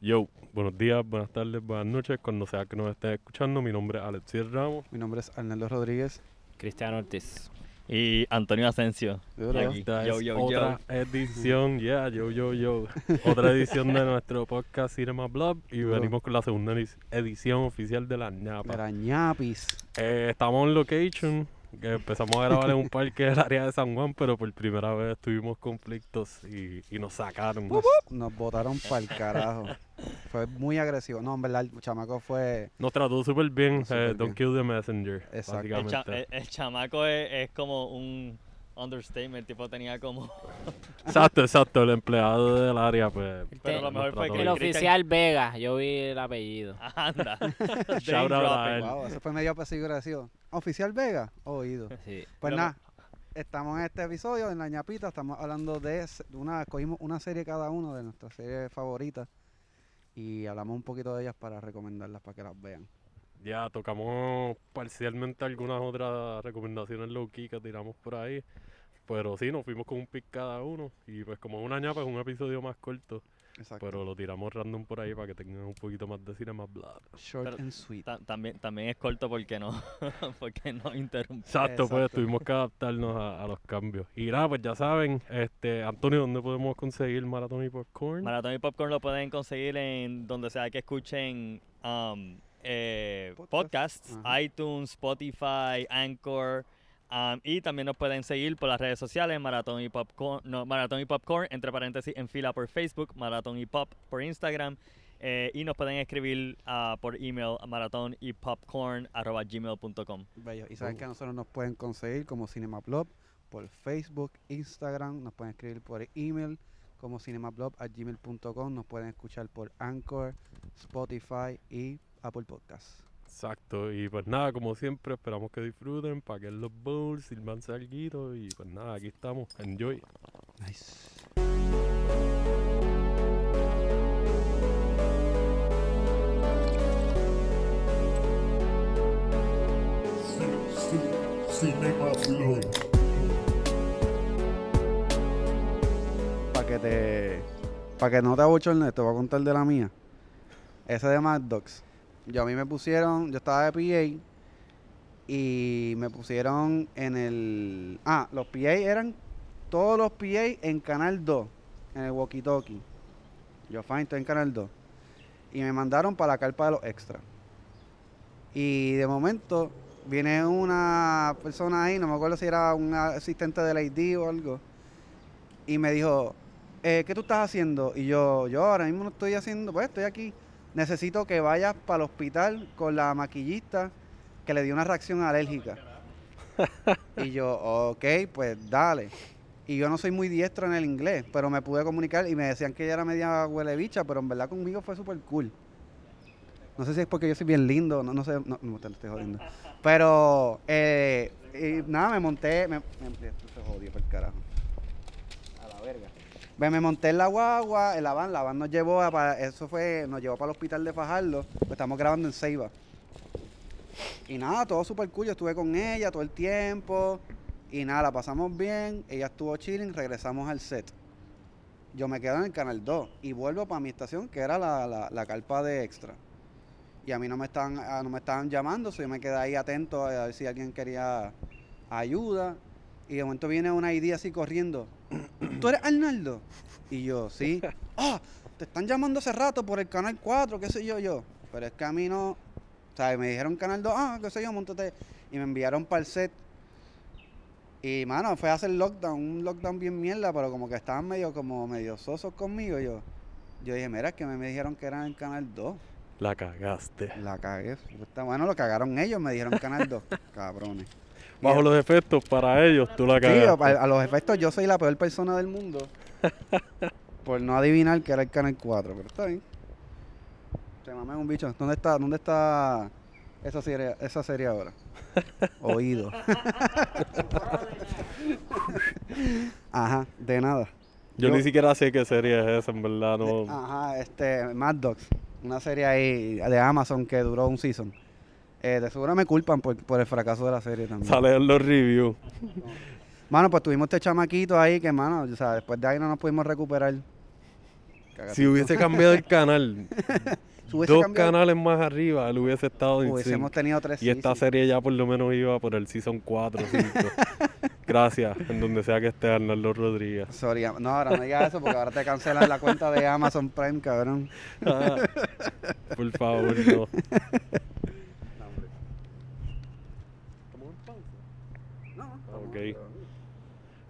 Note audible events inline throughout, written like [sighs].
Yo, buenos días, buenas tardes, buenas noches, cuando sea que nos estén escuchando. Mi nombre es Alexiel Ramos. Mi nombre es Arnaldo Rodríguez. Cristiano Ortiz. Y Antonio Asensio. Esta Yo, es yo, otra edición, yeah, yo, yo, yo. Otra edición de nuestro podcast Cinema Blog y venimos con la segunda edi- edición oficial de la ñapa. Mira, ñapis. Eh, estamos en location, que empezamos a grabar en un parque del área de San Juan, pero por primera vez tuvimos conflictos y, y nos sacaron. Nos, nos botaron para el carajo. Fue muy agresivo. No, en verdad, el chamaco fue. Nos trató súper bien, eh, bien. don't kill the messenger, Exacto. El, cha- básicamente. el- el chamaco es, es como un understatement. El tipo tenía como. [laughs] Exacto, exacto, el empleado del área, pues... Pero lo mejor fue que El oficial Vega, yo vi el apellido. [laughs] Anda. [laughs] Shout out a dropping. él. Wow, eso fue medio agresivo. Oficial Vega, oído. Sí. Pues nada, estamos en este episodio, en la ñapita, estamos hablando de una, cogimos una serie cada uno de nuestras series favoritas y hablamos un poquito de ellas para recomendarlas para que las vean. Ya tocamos parcialmente algunas otras recomendaciones low key que tiramos por ahí. Pero sí, nos fuimos con un pick cada uno. Y pues como una ñapa es un episodio más corto. Exacto. Pero lo tiramos random por ahí para que tengan un poquito más de cine más blood. Short pero and sweet. Ta- también, también es corto porque no, [laughs] porque no interrumpe. Exacto, pues tuvimos que adaptarnos a, a los cambios. Y nada, pues ya saben, este Antonio, ¿dónde podemos conseguir Maratón y Popcorn? Maratón y Popcorn lo pueden conseguir en donde sea que escuchen um, eh, Podcast. podcasts, iTunes, Spotify, Anchor. Um, y también nos pueden seguir por las redes sociales, Maratón y Popcorn, entre paréntesis, en fila por Facebook, Maratón y Pop por Instagram. eh, y nos pueden escribir ah, por email a maratón y popcorn arroba gmail.com. Bello. Y saben que a nosotros nos pueden conseguir como Cinemablog por Facebook, Instagram, nos pueden escribir por email como cinemablog.gmail.com, nos pueden escuchar por Anchor, Spotify y Apple Podcasts. Exacto, y pues nada, como siempre, esperamos que disfruten, paguen los bowls, sirvanse algo y pues nada, aquí estamos, enjoy. Nice. Para que te. Para que no te abochornes, te voy a contar de la mía. Ese de Mad Dogs. Yo a mí me pusieron. Yo estaba de PA. Y me pusieron en el. Ah, los PA eran. Todos los PA en Canal 2. En el walkie talkie. Yo, fine, estoy en Canal 2. Y me mandaron para la carpa de los extras. Y de momento viene una persona ahí, no me acuerdo si era un asistente del ID o algo y me dijo, eh, ¿qué tú estás haciendo? Y yo, yo ahora mismo no estoy haciendo, pues estoy aquí. Necesito que vayas para el hospital con la maquillista que le dio una reacción alérgica. y yo, ok, pues dale. Y yo no soy muy diestro en el inglés, pero me pude comunicar y me decían que ella era media huele bicha, pero en verdad conmigo fue súper cool. No sé si es porque yo soy bien lindo, no, no sé, no, no te lo estoy jodiendo. Pero, eh, y nada, me monté, me, me- esto se jodió por el carajo. Ve, Me monté en la guagua, en la van, la van nos llevó a, para, eso fue, nos llevó para el hospital de Fajardo, pues estamos grabando en Ceiba. Y nada, todo súper cool, yo estuve con ella todo el tiempo, y nada, la pasamos bien, ella estuvo chilling, regresamos al set. Yo me quedo en el canal 2 y vuelvo para mi estación, que era la, la, la carpa de extra. Y a mí no me estaban, ah, no me estaban llamando, so yo me quedé ahí atento a ver si alguien quería ayuda. Y de momento viene una ID así corriendo. ¿Tú eres Arnaldo? Y yo, sí. [laughs] Ah, te están llamando hace rato por el canal 4, qué sé yo, yo. Pero es que a mí no. O sea, me dijeron canal 2, ah, qué sé yo, montate. Y me enviaron para el set. Y mano, fue a hacer lockdown, un lockdown bien mierda, pero como que estaban medio, como medio sosos conmigo. Yo, yo dije, mira, es que me, me dijeron que eran el canal 2. La cagaste. La cagué. Bueno, lo cagaron ellos, me dijeron Canal 2. [laughs] Cabrones. Bajo los efectos, para ellos, tú la Sí, cagaste. a, a los efectos yo soy la peor persona del mundo. [laughs] por no adivinar que era el Canal 4, pero está bien. Se mamen un bicho. ¿Dónde está, dónde está esa serie, esa serie ahora? [laughs] Oído. Ajá, de nada. Yo, yo- ni siquiera sé qué serie es esa, en verdad, no. Ajá, este, Mad Dogs. Una serie ahí de Amazon que duró un season. Eh, de seguro me culpan por, por el fracaso de la serie también. Sale en los reviews. Mano, pues tuvimos este chamaquito ahí que, mano, o sea, después de ahí no nos pudimos recuperar. Si hubiese cambiado el canal, [laughs] dos cambiado- canales más arriba, él hubiese estado Hubiésemos tenido tres Y esta serie ya por lo menos iba por el season 4 5. [laughs] Gracias, en donde sea que esté Arnaldo Rodríguez. Sorry, no, ahora no digas eso porque ahora te cancelan la cuenta de Amazon Prime, cabrón. Ah, por favor, no. [laughs] Ok.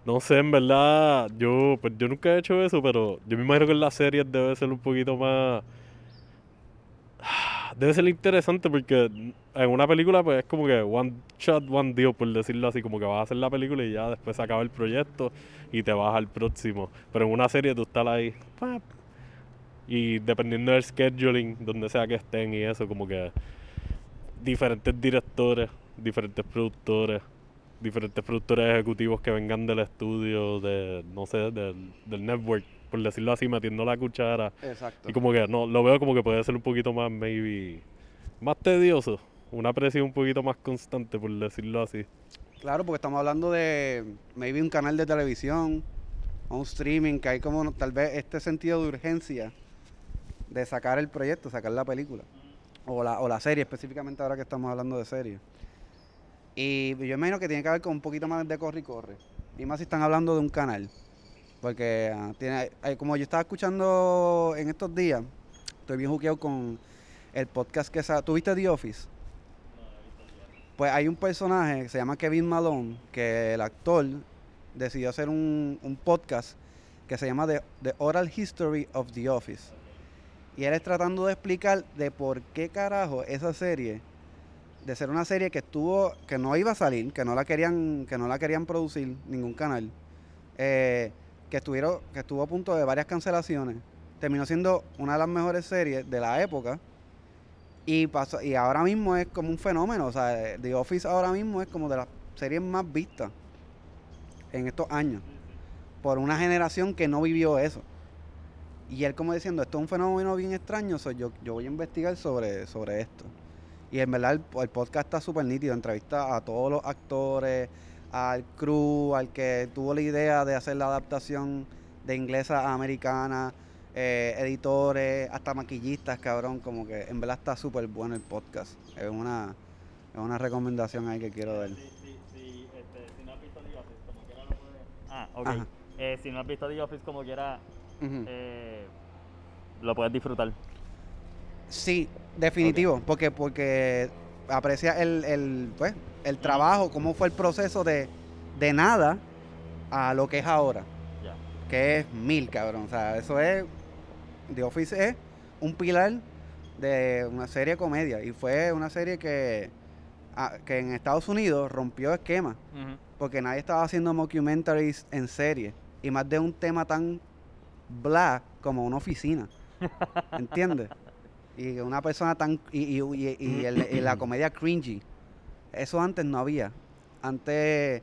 No sé, en verdad, yo pues yo nunca he hecho eso, pero yo me imagino que en las series debe ser un poquito más... Debe ser interesante porque en una película pues es como que one shot, one deal, por decirlo así, como que vas a hacer la película y ya después se acaba el proyecto y te vas al próximo. Pero en una serie tú estás ahí, y dependiendo del scheduling, donde sea que estén y eso, como que diferentes directores, diferentes productores, diferentes productores ejecutivos que vengan del estudio, de, no sé, del, del network, por decirlo así, metiendo la cuchara. Exacto. Y como que no, lo veo como que puede ser un poquito más, maybe, más tedioso. Una presión un poquito más constante, por decirlo así. Claro, porque estamos hablando de maybe un canal de televisión o un streaming, que hay como tal vez este sentido de urgencia de sacar el proyecto, sacar la película. O la, o la serie, específicamente ahora que estamos hablando de serie. Y yo imagino que tiene que ver con un poquito más de corre y corre. Y más si están hablando de un canal. Porque ah, tiene, como yo estaba escuchando en estos días, estoy bien juqueado con el podcast que sa- ¿Tuviste The Office? Pues hay un personaje que se llama Kevin Malone, que el actor decidió hacer un, un podcast que se llama The, The Oral History of The Office. Y él es tratando de explicar de por qué carajo esa serie, de ser una serie que estuvo, que no iba a salir, que no la querían, que no la querían producir ningún canal, eh, que estuvieron, que estuvo a punto de varias cancelaciones, terminó siendo una de las mejores series de la época. Y pasó, y ahora mismo es como un fenómeno. O sea, The Office ahora mismo es como de las series más vistas en estos años. Por una generación que no vivió eso. Y él como diciendo, esto es un fenómeno bien extraño, so yo, yo voy a investigar sobre, sobre esto. Y en verdad el, el podcast está súper nítido, entrevista a todos los actores, al crew, al que tuvo la idea de hacer la adaptación de inglesa a americana, eh, editores, hasta maquillistas, cabrón, como que en verdad está súper bueno el podcast. Es una, es una recomendación ahí que quiero dar. Sí, sí, sí, este, si no has visto The Office, como quiera lo puedes... Ah, ok. Eh, si no has visto The Office, como quiera, eh, lo puedes disfrutar. Sí, definitivo, porque porque aprecia el, el, pues, el trabajo, cómo fue el proceso de, de nada a lo que es ahora, que es mil, cabrón. O sea, eso es, The Office es un pilar de una serie de comedia. Y fue una serie que, ah, que en Estados Unidos rompió esquema, porque nadie estaba haciendo mockumentaries en serie. Y más de un tema tan bla como una oficina. [laughs] ¿Entiendes? Y una persona tan. Y, y- y- y el- y la comedia cringy. Eso antes no había. Antes,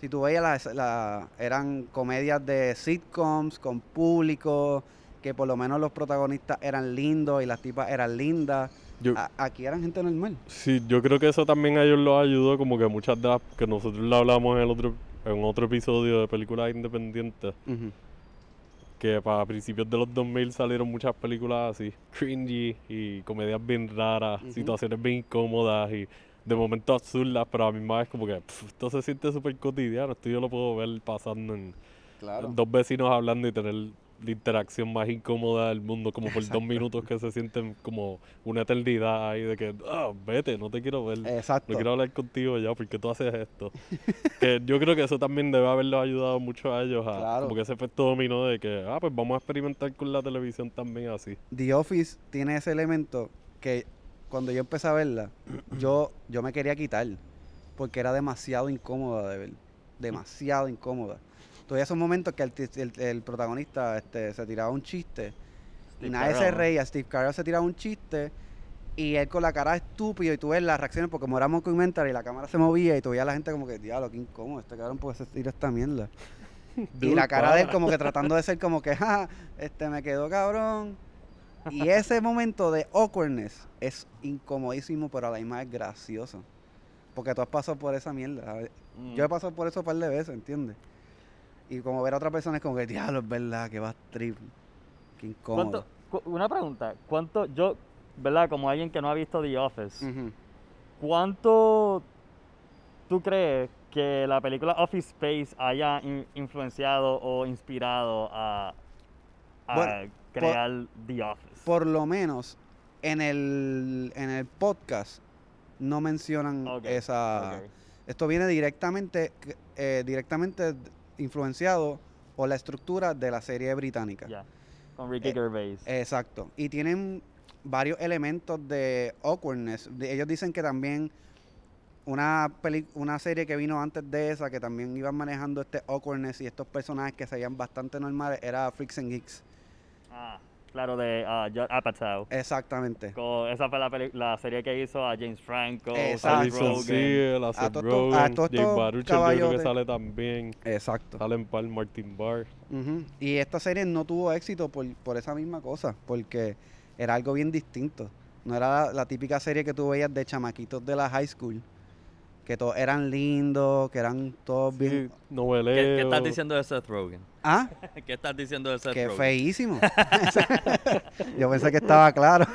si tú veías, las, la- eran comedias de sitcoms con público, que por lo menos los protagonistas eran lindos y las tipas eran lindas. Yo, A- aquí eran gente normal. Sí, yo creo que eso también a ellos los ayudó, como que muchas de las que nosotros lo hablamos en el otro, en otro episodio de películas independientes. Que para principios de los 2000 salieron muchas películas así, cringy y comedias bien raras, Ujú. situaciones bien incómodas y de momento absurdas, pero a mi más es como que pff, esto se siente súper cotidiano, esto yo lo puedo ver pasando en Claro. dos vecinos hablando y tener la interacción más incómoda del mundo, como por dos minutos que se sienten como una eternidad ahí de que, ah, vete, no te quiero ver. Exacto. No quiero hablar contigo ya porque tú haces esto. que yo creo que eso también debe haberlos ayudado mucho a ellos a Claro. como que ese efecto dominó de que, ah, pues vamos a experimentar con la televisión también así. The Office tiene ese elemento que cuando yo empecé a verla, [clears throat] yo, yo me quería quitar. Porque era demasiado incómoda de ver. Demasiado incómoda. Todavía esos momentos que el, el- el protagonista este, se tiraba un chiste y nadie se Carell, ¿no? reía. Steve Carell se tiraba un chiste y él con la cara estúpido y tú ves las reacciones porque como era mockumentary y la cámara se movía y tú veías a la gente como que, diablo, qué incómodo este cabrón porque se esta mierda. Y la cara de él como que tratando de ser como que, ja, este me quedó cabrón. Y ese momento de awkwardness es incomodísimo, pero a la misma es gracioso. Porque tú has pasado por esa mierda. Mm. Yo he pasado por eso un par de veces, ¿entiendes? Y como ver a otra persona es como que, diablo, es verdad, que va trip. Qué incómodo. ¿Cuánto, cu- una pregunta, ¿cuánto, yo, verdad, como alguien que no ha visto The Office. ¿cuánto tú crees que la película Office Space haya in- influenciado o inspirado a, a Bueno, crear The Office? Por lo menos en el, en el podcast no mencionan esa... Esto viene directamente, eh, directamente influenciado por la estructura de la serie británica. Ya, con Ricky Eh, Gervais. Exacto. Y tienen varios elementos de awkwardness. De- ellos dicen que también una, peli- una serie que vino antes de esa, que también iban manejando este awkwardness y estos personajes que se veían bastante normales, era Freaks and Geeks. ah, claro, de Judd Apatow. Exactamente. Co- esa fue la, peli- la serie que hizo a James Franco, Exacto. Seth Alison Rogen. Seal, a Seth a Rogen, Jake yo creo que sale también. Exacto. Sale en par Martin Barr. Y esta serie no tuvo éxito por, por esa misma cosa, porque era algo bien distinto. No era la, la típica serie que tú veías de chamaquitos de la high school, que todos eran lindos, que eran todos bien... Sí, noveleo. ¿Qué, qué estás diciendo de Seth Rogen? Ah, [laughs] ¿Qué estás diciendo de Seth qué Rogen? feísimo. [laughs] Yo pensé que estaba claro.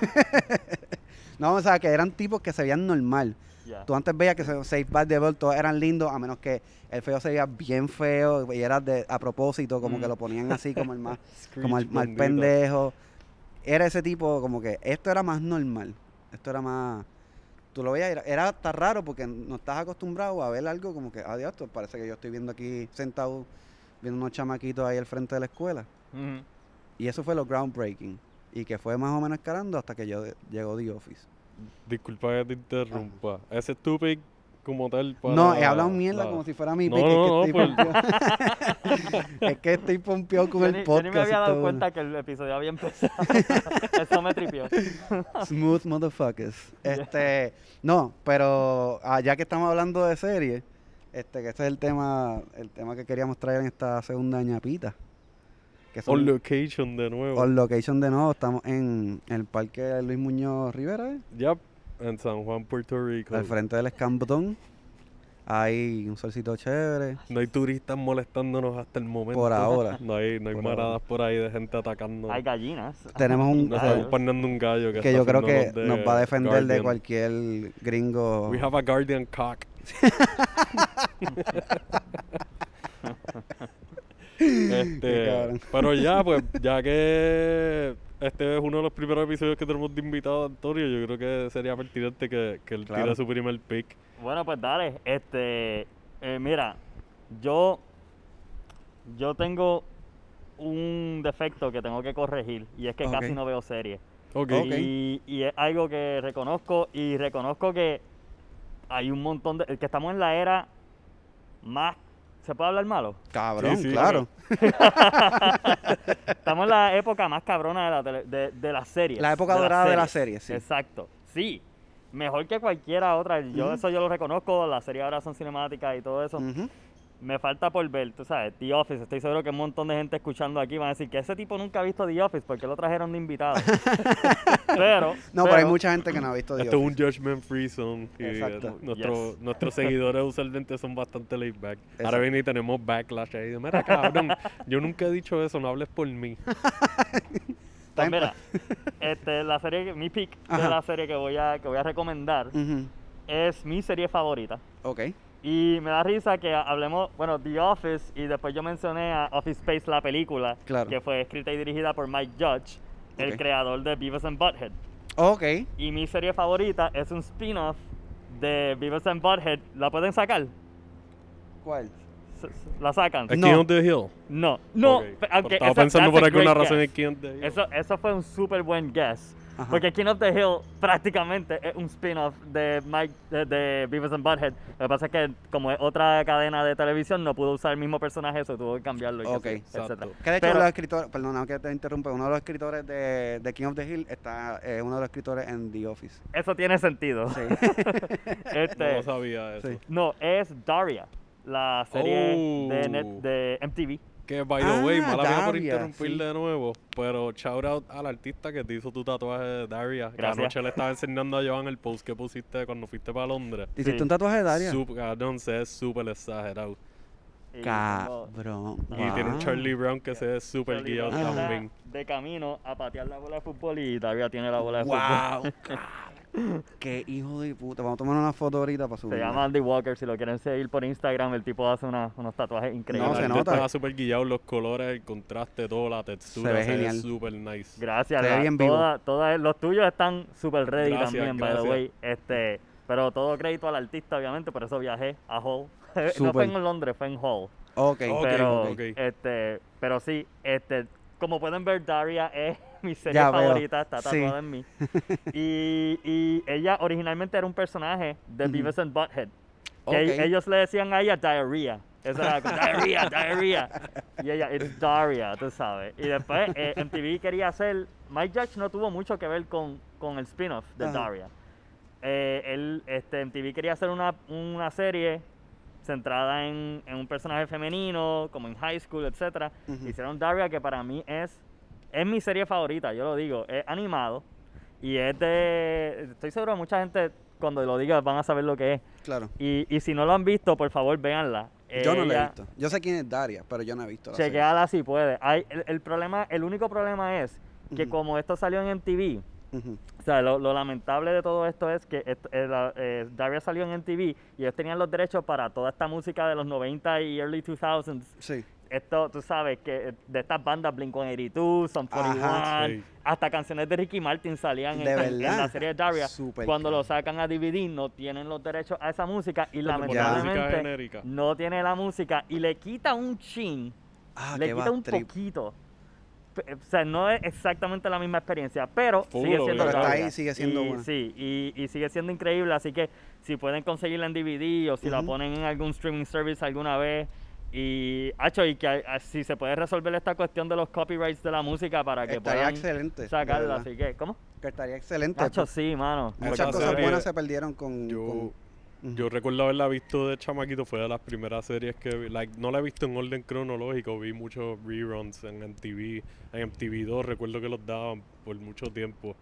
[laughs] no, o sea, que eran tipos que se veían normal. Ya. Tú antes veías que Safe by Default todos eran lindos, a menos que el feo se veía bien feo y era de, a propósito, como que lo ponían así como el más... Como el mal pendejo. Era ese tipo, como que esto era más normal. Esto era más. Tú lo veías, era, era hasta raro porque no estás acostumbrado a ver algo como que, adiós, esto parece que yo estoy viendo aquí sentado, viendo unos chamaquitos ahí al frente de la escuela. Y eso fue lo groundbreaking. Y que fue más o menos escalando hasta que yo llegó The Office. Disculpa que te interrumpa. Ese es tu pick como tal para... no, he hablado mierda la- como si fuera mi No, pick, no, es, que no, estoy pompeado. [laughs] es que estoy pompeado con Yo el ni, yo podcast. ni me había dado todo. cuenta que el episodio había empezado. [laughs] Eso me tripió. [laughs] Smooth motherfuckers. Este, no, pero ah, ya que estamos hablando de series, este, que este es el tema, el tema que queríamos traer en esta segunda ñapita. Que son On location de nuevo. on location de nuevo, estamos en el parque Luis Muñoz Rivera, ¿eh? Yep, en San Juan, Puerto Rico. al frente del escambotón. Hay un solcito chévere. No hay turistas molestándonos hasta el momento. Por ahora. [laughs] No hay, no hay Por maradas por ahí de gente atacando. Hay gallinas. Tenemos un Nos estamos poniendo un gallo que, que yo creo que nos va a defender de cualquier gringo. We have a guardian cock. [laughs] Este, pero ya, pues, ya que este es uno de los primeros episodios que tenemos de invitado a Antonio, yo creo que sería pertinente que, que él Claro. tire su primer pick. Bueno, pues dale. Este, eh, mira, yo, yo tengo un defecto que tengo que corregir y es que casi no veo series. Ok. Ok. Y, y es algo que reconozco y reconozco que hay un montón de... que estamos en la era más... ¿Se puede hablar malo? Cabrón, Sí, sí, claro. [laughs] Estamos en la época más cabrona de la, tele- de, de las series. La época de dorada de las series, sí. Exacto. Sí. Mejor que cualquiera otra. Yo eso yo lo reconozco. Las series ahora son cinemáticas y todo eso. Ujú. Me falta por ver, tú sabes, The Office. Estoy seguro que un montón de gente escuchando aquí van a decir que ese tipo nunca ha visto The Office porque lo trajeron de invitado. [laughs] pero, No, pero hay mucha gente que no ha visto The Esto es un Office. judgment free zone. Y Exacto. nuestro- Yes. nuestros [laughs] seguidores usualmente son bastante laid back. Ahora viene y tenemos backlash ahí. de, Mira, cabrón, yo nunca he dicho eso, no hables por mí. [laughs] Pues mira, este, la serie, mi pick de Ajá. la serie que voy a, que voy a recomendar Ujú. es mi serie favorita. Ok. Y me da risa que hablemos, bueno, The Office y después yo mencioné a Office Space, la película, Claro. que fue escrita y dirigida por Mike Judge, el Ok. creador de Beavis and Butthead. Ok. Y mi serie favorita es un spin-off de Beavis and Butthead. ¿La pueden sacar? ¿Cuál? ¿La sacan? ¿Es No. The Hill? No, no. Ok. pe- aunque Estaba esa- pensando por a alguna razón en. King of the Hill. Eso, eso fue un súper buen guess. Ajá. Porque King of the Hill prácticamente es un spin-off de Mike de, de Beavis and Butthead. Lo que pasa es que como es otra cadena de televisión no pudo usar el mismo personaje, eso tuvo que cambiarlo y Ok, etcétera. Que de hecho Pero- los escritores, perdona que te interrumpa, uno de los escritores de, de King of the Hill está eh, uno de los escritores en The Office. Eso tiene sentido. Sí. [laughs] Este, No lo sabía eso. Sí. no, es Daria, la serie de, net, Oh. de MTV. Que, by the way, Ah, mala mía por interrumpir sí. de nuevo, pero shout out al artista que te hizo tu tatuaje de Daria. Que anoche le estaba enseñando a Joan el post que pusiste cuando fuiste para Londres. ¿Te hiciste Sí. un tatuaje de Daria? Sup- cabrón, se es súper exagerado. Cabrón. Y tiene un. Charlie Brown que se ve súper guiado también. de camino a patear la bola de fútbol y Daria tiene la bola de fútbol. Wow. cabrón. [laughs] Qué hijo de puta. Vamos a tomar una foto ahorita para subir. Se llama Andy Walker, si lo quieren seguir por Instagram, el tipo hace una- unos tatuajes increíbles. No, se nota. Estaba súper guiado, los colores, el contraste, todo, la textura. Se ve genial. súper nice. Gracias, Se ve bien vivo. toda- toda- los tuyos están super ready Gracias, también, by the way. Este, pero todo crédito al artista, obviamente, por eso viajé a Hull. [laughs] no Súper. fue en Londres, fue en Hull. Ok. Ok, pero, ok. este, pero sí, este, como pueden ver, Daria es [laughs] mi serie Ya favorita, está Sí. tatuada en mí. [laughs] Y, y ella originalmente era un personaje de. Beavis and Butthead. Que ellos le decían a ella diarrhea. Eso era como, diarrhea, [laughs] diarrhea. Y ella, it's Daria, tú sabes. Y después eh, MTV quería hacer. Mike Judge no tuvo mucho que ver con, con el spin-off de. Daria. Eh, él, este, MTV quería hacer una, una serie centrada en, en un personaje femenino, como en high school, etc. Hicieron Daria, que para mí es, es mi serie favorita, yo lo digo. Es animado y es de. Estoy seguro que mucha gente, cuando lo diga, van a saber lo que es. Claro. Y, y si no lo han visto, por favor, véanla. Yo no la he visto. Yo sé quién es Daria, pero yo no he visto la serie. Chequeala si puede. Hay, el, el problema, el único problema es que como esto salió en MTV, Ujú. O sea, lo, lo lamentable de todo esto es que esto- eh, la- eh, Daria salió en MTV y ellos tenían los derechos para toda esta música de los 90 y early 2000s. Sí. Esto, tú sabes, que eh, de estas bandas Blink-182, Son 41, Ajá. Sí. hasta canciones de Ricky Martin salían en, ¿De en- la serie de Daria. Súper Cuando lo sacan a DVD no tienen los derechos a esa música y lamentablemente no tiene la música y le quita un chin, Ah, le quita un trip. poquito. P- O sea, no es exactamente la misma experiencia, pero sigue siendo. Pero está ahí, sigue siendo y, buena. Sí, y, y sigue siendo increíble, así que si pueden conseguirla en DVD o si la ponen en algún streaming service alguna vez y, hacho, y que ah, si se puede resolver esta cuestión de los copyrights de la música para que Estaría puedan excelente. sacarla, así que, ¿cómo? Que estaría excelente. Hacho, sí, mano. Muchas cosas buenas se perdieron con. Yo, con- Yo recuerdo haberla visto de chamaquito, fue de las primeras series que vi. Like, no la he visto en orden cronológico, vi muchos reruns en MTV, en MTV2, recuerdo que los daban por mucho tiempo.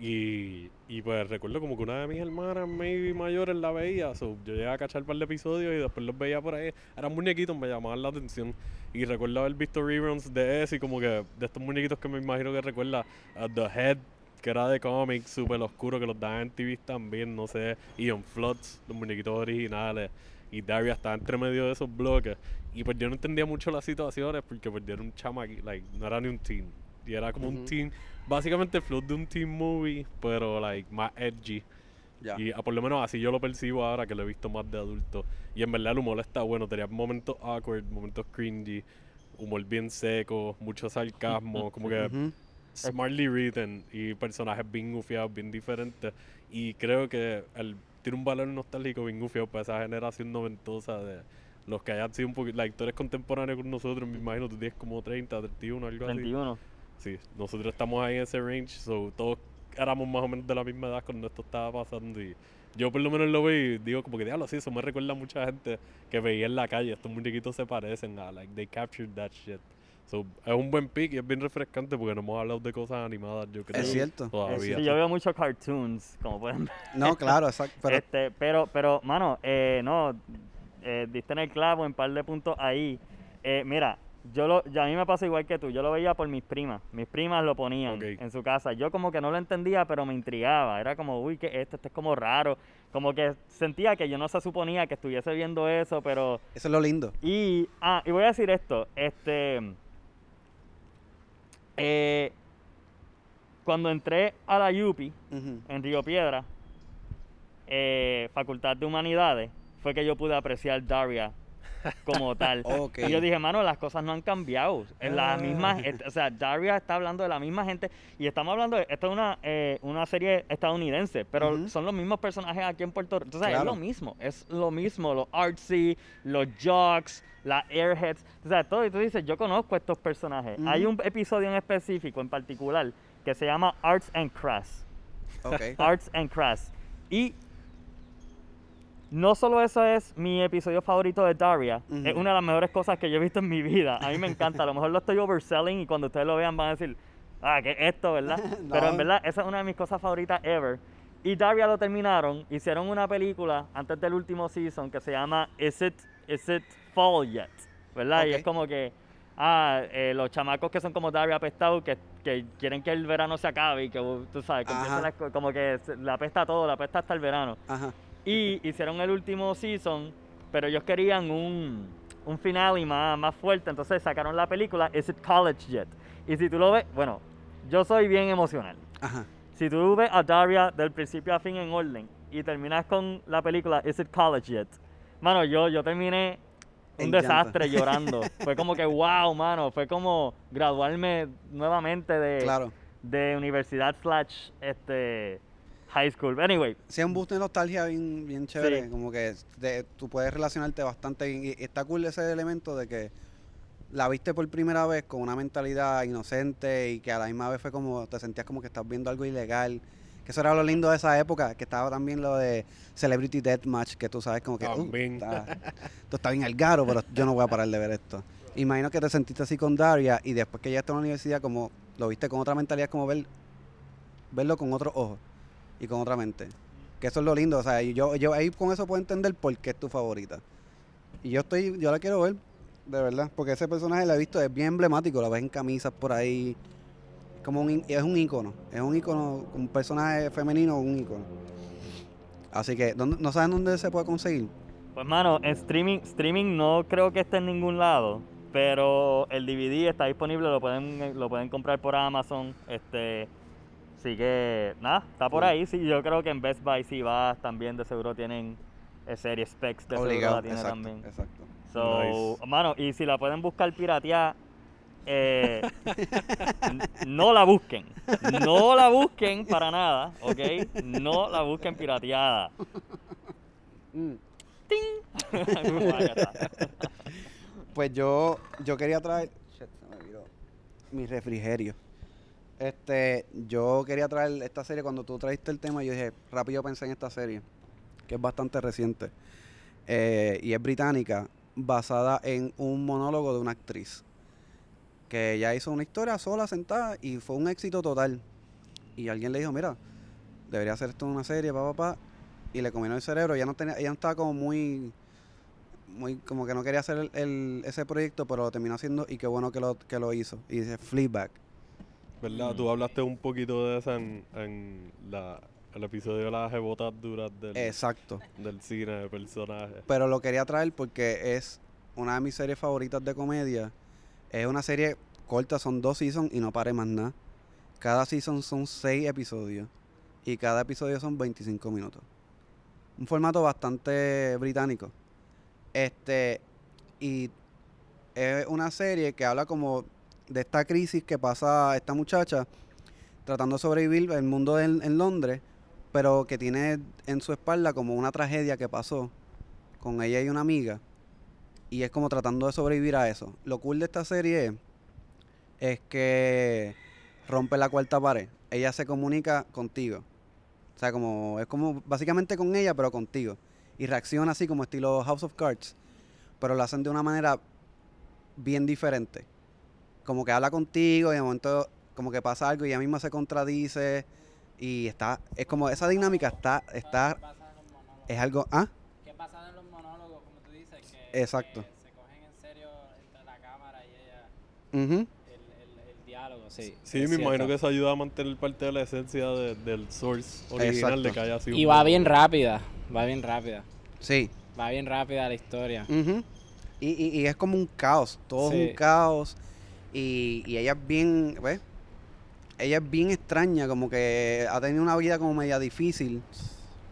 Y, y pues recuerdo como que una de mis hermanas, maybe mayores, la veía. So, yo llegué a cachar un par de episodios y después los veía por ahí. Eran muñequitos, me llamaban la atención. Y recuerdo haber visto reruns de ese y como que de estos muñequitos que me imagino que recuerda a The Head, que era de cómics, súper oscuro, que los daban en TV también, no sé. Ion Floods, los muñequitos originales. Y Daria estaba entre medio de esos bloques. Y pues yo no entendía mucho las situaciones porque pues yo era un chamaqui, like, no era ni un teen. Y era como un teen, básicamente el flow de un teen movie, pero like más edgy. Ya. Y ah, por lo menos así yo lo percibo ahora que lo he visto más de adulto. Y en verdad el humor está bueno, tenía momentos awkward, momentos cringy, humor bien seco, mucho sarcasmo, como que Ujú. Smartly written y personajes bien gufiados, bien diferentes. Y creo que el, tiene un valor nostálgico bien gufiado para esa generación noventosa de los que hayan sido un poquito, like, tú eres contemporáneo con nosotros, me imagino, tú tienes como 30, 31, algo así. 21. Sí, nosotros estamos ahí en ese range, so todos éramos más o menos de la misma edad cuando esto estaba pasando y yo por lo menos lo veo y digo como que diablo, sí, eso me recuerda a mucha gente que veía en la calle, estos muñequitos se parecen a, like, they captured that shit. So, es un buen pick y es bien refrescante porque no hemos hablado de cosas animadas, yo creo. Es cierto. Sí, Todavía. yo veo muchos cartoons, como pueden ver. No, claro, exacto. Pero este, pero, pero, mano, eh, no, eh, diste en el clavo en par de puntos ahí. Eh, mira, yo lo, ya a mí me pasa igual que tú, yo lo veía por mis primas. Mis primas lo ponían en su casa. Yo como que no lo entendía, pero me intrigaba. Era como, uy, que esto, esto es como raro. Como que sentía que yo no se suponía que estuviese viendo eso, pero... eso es lo lindo. Y, ah, y voy a decir esto, este, eh, cuando entré a la UPI, Ujú. en Río Piedra, eh, Facultad de Humanidades, fue que yo pude apreciar Daria como tal. [laughs] Ok. Y yo dije, mano, las cosas no han cambiado. En la Ah. misma, o sea, Daria está hablando de la misma gente y estamos hablando de, esto es una, eh, una serie estadounidense, pero son los mismos personajes aquí en Puerto Rico. Entonces, es lo mismo, es lo mismo, los artsy, los jocks, las airheads, o sea, todo, y tú dices, yo conozco estos personajes. Hay un episodio en específico, en particular, que se llama Arts and Crafts. Ok. Arts and Crafts. Y no solo eso es mi episodio favorito de Daria, Ujú. es una de las mejores cosas que yo he visto en mi vida. A mí me encanta. A lo mejor lo estoy overselling y cuando ustedes lo vean van a decir, ah, ¿qué es esto, verdad? [laughs] Pero en No. verdad, esa es una de mis cosas favoritas ever. Y Daria lo terminaron, hicieron una película antes del último season que se llama Is It, is it fall yet? ¿Verdad? Y Ok. es como que, ah, eh, los chamacos que son como Daria apestados, que, que quieren que el verano se acabe y que, uh, tú sabes, que co- como que le apesta todo, le apesta hasta el verano. Ajá. Y hicieron el último season, pero ellos querían un, un finale más, más fuerte, entonces sacaron la película Is It College Yet? Y si tú lo ves, bueno, yo soy bien emocional. Ajá. Si tú ves a Daria del principio a fin en orden y terminas con la película Is It College Yet? Mano, yo, yo terminé un desastre [laughs] llorando. fue como que, wow, mano, fue como graduarme nuevamente de, Claro. de universidad slash este, high school. Anyway, Sí, es un boost de nostalgia bien, bien chévere. Sí. Como que de- tú puedes relacionarte bastante bien. Y está cool ese elemento de que la viste por primera vez con una mentalidad inocente y que a la misma vez fue como, te sentías como que estás viendo algo ilegal. Que eso era lo lindo de esa época, que estaba también lo de Celebrity Deathmatch, que tú sabes como que, uh, está, esto está bien al garo, pero yo no voy a parar de ver esto. Imagino que te sentiste así con Daria y después que ya está en la universidad, como lo viste con otra mentalidad, como ver, verlo con otros ojos y con otra mente. Que eso es lo lindo, o sea, yo, yo ahí con eso puedo entender por qué es tu favorita. Y yo estoy, yo la quiero ver, de verdad, porque ese personaje lo he visto, es bien emblemático, lo ves en camisas por ahí, como un, es un ícono, es un ícono, un personaje femenino, un ícono. Así que, ¿dónde- ¿no saben dónde se puede conseguir? Pues mano, en streaming, streaming no creo que esté en ningún lado, pero el DVD está disponible, lo pueden, lo pueden comprar por Amazon, este, así que nada, está por ahí, sí, yo creo que en Best Buy si vas también de seguro tienen eh, serie specs, de seguro la tiene exacto, también. exacto. So, Nice. mano, y si la pueden buscar pirateada, eh, [laughs] no la busquen. No la busquen para nada, ¿ok? No la busquen pirateada. Mm. Está. [laughs] Pues yo, yo quería traer. Shit, se me olvidó. Mi refrigerio. Este, yo quería traer esta serie cuando tú trajiste el tema. Yo dije, rápido pensé en esta serie, que es bastante reciente. eh, y es británica, basada en un monólogo de una actriz. Que ella hizo una historia sola, sentada, y fue un éxito total. Y alguien le dijo, mira, debería hacer esto en una serie, papá, papá. Y le comió el cerebro. Ella no, tenía, ella no estaba como muy muy como que no quería hacer el, ese proyecto, pero lo terminó haciendo y qué bueno que lo, que lo hizo. Y dice Fleabag. ¿Verdad? Mm. Tú hablaste un poquito de eso en, en la, el episodio de las rebotas duras del, Exacto. del cine de personajes. Pero lo quería traer porque es una de mis series favoritas de comedia. Es una serie corta, son dos seasons y no pare más nada. Cada season son seis episodios y cada episodio son 25 minutos. Un formato bastante británico. Este, y es una serie que habla como de esta crisis que pasa esta muchacha tratando de sobrevivir el mundo en, Londres, pero que tiene en su espalda como una tragedia que pasó con ella y una amiga. Y es como tratando de sobrevivir a eso. Lo cool de esta serie es, es que rompe la cuarta pared. Ella se comunica contigo. O sea, como es como básicamente con ella, pero contigo. Y reacciona así como estilo House of Cards. Pero lo hacen de una manera bien diferente. Como que habla contigo y de momento como que pasa algo y ella misma se contradice. Y está, es como esa dinámica está, está, es algo, ¿ah? ¿Qué pasa en los monólogos, como tú dices? Que, Exacto. que se cogen en serio entre la cámara y ella, el, el, el diálogo, sí. Sí, me imagino que eso ayuda a mantener parte de la esencia de- del source original de que haya sido. Y va bien rápida, va bien rápida. Sí. Va bien rápida la historia. Ujú. y, y, y es como un caos, todo es un caos. Y, y ella es bien, ¿ves? Ella es bien extraña, como que ha tenido una vida como media difícil.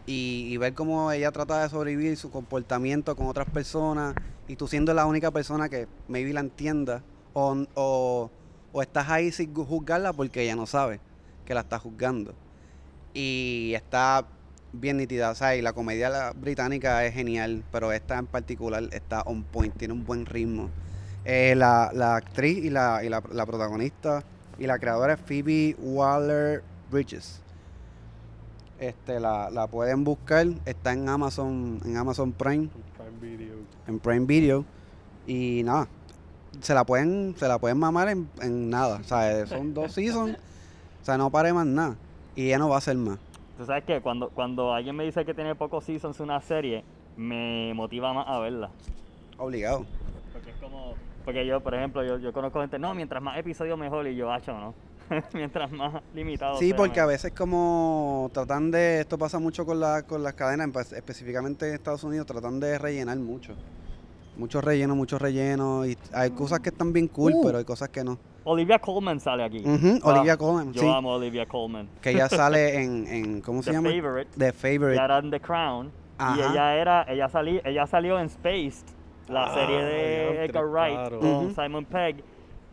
Y, y ver cómo ella trata de sobrevivir su comportamiento con otras personas. Y tú siendo la única persona que maybe la entienda. O, o, o estás ahí sin ju- juzgarla porque ella no sabe que la está juzgando. Y está bien nítida, o sea, y la comedia británica es genial, pero esta en particular está on point, tiene un buen ritmo. Eh, la, la actriz y, la, y la, la protagonista y la creadora es Phoebe Waller Bridges. Este, la, la pueden buscar, está en Amazon, en Amazon Prime, Prime Video. en Prime Video. Y nada, se la pueden, se la pueden mamar en, en nada. O sea, son dos seasons, o sea, no pare más nada. Y ya no va a ser más. Tú sabes que cuando, cuando alguien me dice que tiene pocos seasons una serie, me motiva más a verla. Obligado. Porque es como. Porque yo, por ejemplo, yo, yo conozco gente, no, mientras más episodios mejor, y yo, hacho, ¿no? [laughs] mientras más limitado. Sí, sea, porque a veces como tratan de, esto pasa mucho con, la, con las cadenas, pues, específicamente en Estados Unidos, tratan de rellenar mucho. Mucho relleno, mucho relleno. Y hay cosas que están bien cool, Uh. pero hay cosas que no. Olivia Colman sale aquí. Ah, Olivia Colman, Yo sí. amo a Olivia Colman. Que ella [laughs] sale en, en ¿cómo se The llama? Favorite. The Favorite. Ella era en The Crown. Y ella era, ella salió, ella salió en Spaced, la Ah, serie de Edgar Wright claro. con Ujú. Simon Pegg.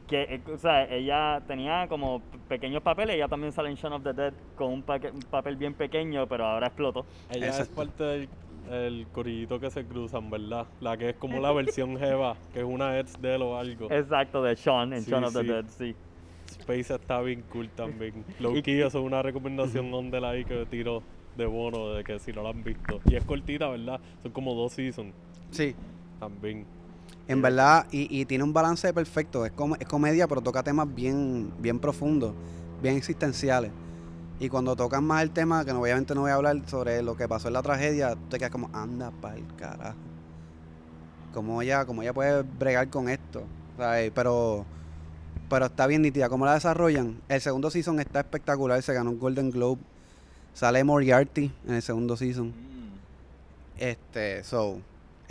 Que, eh, o sea, ella tenía como pequeños papeles. Ella también sale en Shaun of the Dead con un, paque- un papel bien pequeño, pero ahora explotó. Ella es Exacto. parte del el corillito que se cruzan, ¿verdad? La que es como la versión [laughs] Jeva, que es una ex de él o algo. Exacto, de Shaun en Sí, Shaun of the sí. Dead, sí. Space está bien cool también. [laughs] Low-key, eso es una recomendación on the like que tiro de bono de que si no la han visto. Y es cortita, ¿verdad? Son como dos seasons Sí. También. En verdad, y, y tiene un balance perfecto. Es, com- es comedia, pero toca temas bien, bien profundos, bien existenciales. Y cuando tocan más el tema, que obviamente no voy a hablar sobre lo que pasó en la tragedia, tú te quedas como, anda pa'l carajo. Como ella, como ella puede bregar con esto. ¿sabes? Pero, pero está bien nítida. ¿Cómo la desarrollan? El segundo season está espectacular. Se ganó un Golden Globe. Sale Moriarty en el segundo season. Este, so,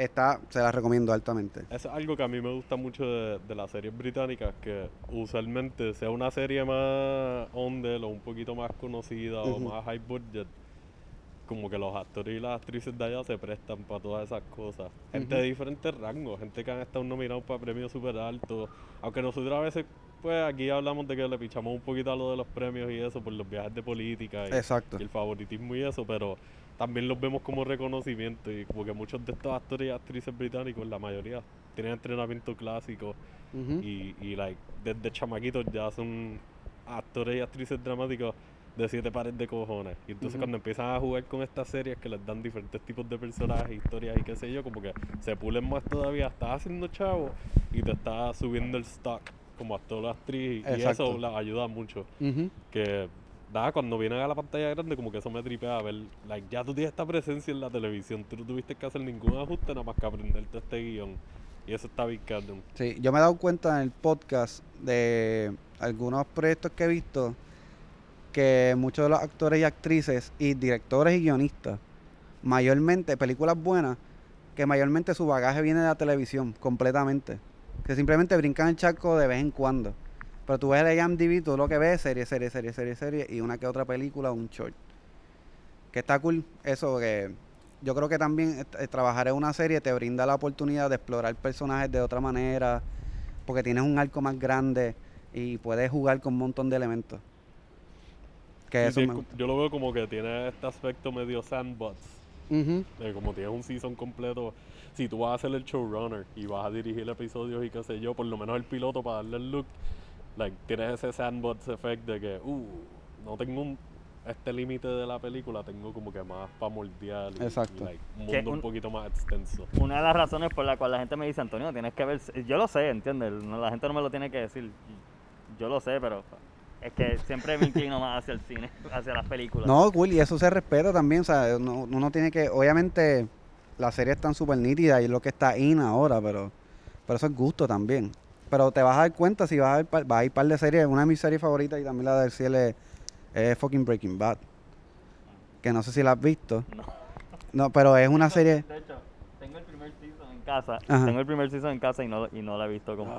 está, se la recomiendo altamente. Es algo que a mí me gusta mucho de, de las series británicas, que usualmente sea una serie más under o un poquito más conocida o Ujú. más high budget, como que los actores y las actrices de allá se prestan para todas esas cosas. Gente de Ujú. diferentes rangos, gente que han estado nominados para premios súper altos, aunque nosotros a veces, pues aquí hablamos de que le pichamos un poquito a lo de los premios y eso por los viajes de política y, Exacto. y el favoritismo y eso, pero también los vemos como reconocimiento y como que muchos de estos actores y actrices británicos, la mayoría, tienen entrenamiento clásico y, y like, desde chamaquitos ya son actores y actrices dramáticos de siete pares de cojones. Y entonces cuando empiezan a jugar con estas series que les dan diferentes tipos de personajes, historias y qué sé yo, como que se pulen más todavía, estás haciendo chavo y te está subiendo el stock como actor o actriz y Exacto. eso la ayuda mucho. Que nada, cuando vienen a la pantalla grande como que eso me tripea a ver, like, ya tú tienes esta presencia en la televisión, tú no tuviste que hacer ningún ajuste nada más que aprenderte este guion y eso está bien. Sí, yo me he dado cuenta en el podcast de algunos proyectos que he visto que muchos de los actores y actrices y directores y guionistas, mayormente, películas buenas, que mayormente su bagaje viene de la televisión, completamente. Que simplemente brincan el charco de vez en cuando. Pero tú ves el IMDb, tú lo que ves es serie, serie, serie, serie, serie, y una que otra película, un short. Que está cool eso, que yo creo que también eh, trabajar en una serie te brinda la oportunidad de explorar personajes de otra manera, porque tienes un arco más grande y puedes jugar con un montón de elementos. Que eso tiene yo lo veo como que tiene este aspecto medio sandbox, como tienes un season completo, si tú vas a ser el showrunner y vas a dirigir episodios y qué sé yo, por lo menos el piloto para darle el look, like, tienes ese sandbox effect de que, uh, no tengo un, este límite de la película, tengo como que más para moldear y, Exacto. y, like, un mundo un, un- poquito más extenso. Una de las razones por la cual la gente me dice, Antonio, tienes que ver. Yo lo sé, ¿entiendes? No, la gente no me lo tiene que decir. Yo lo sé, pero es que siempre me inclino más hacia el cine, [laughs] hacia las películas. No, cool, y eso se respeta también, o sea, uno, uno tiene que, obviamente, las series están súper nítidas y es lo que está in ahora, pero, pero eso es gusto también. Pero te vas a dar cuenta si vas a ver, par- vas a ir par de series, una de mis series favoritas y también la del cielo es, es fucking Breaking Bad. Que no sé si la has visto. [laughs] No. No, pero es una serie, De hecho, tengo el primer season en casa. Ajá. Tengo el primer season en casa y no, y no la he visto como.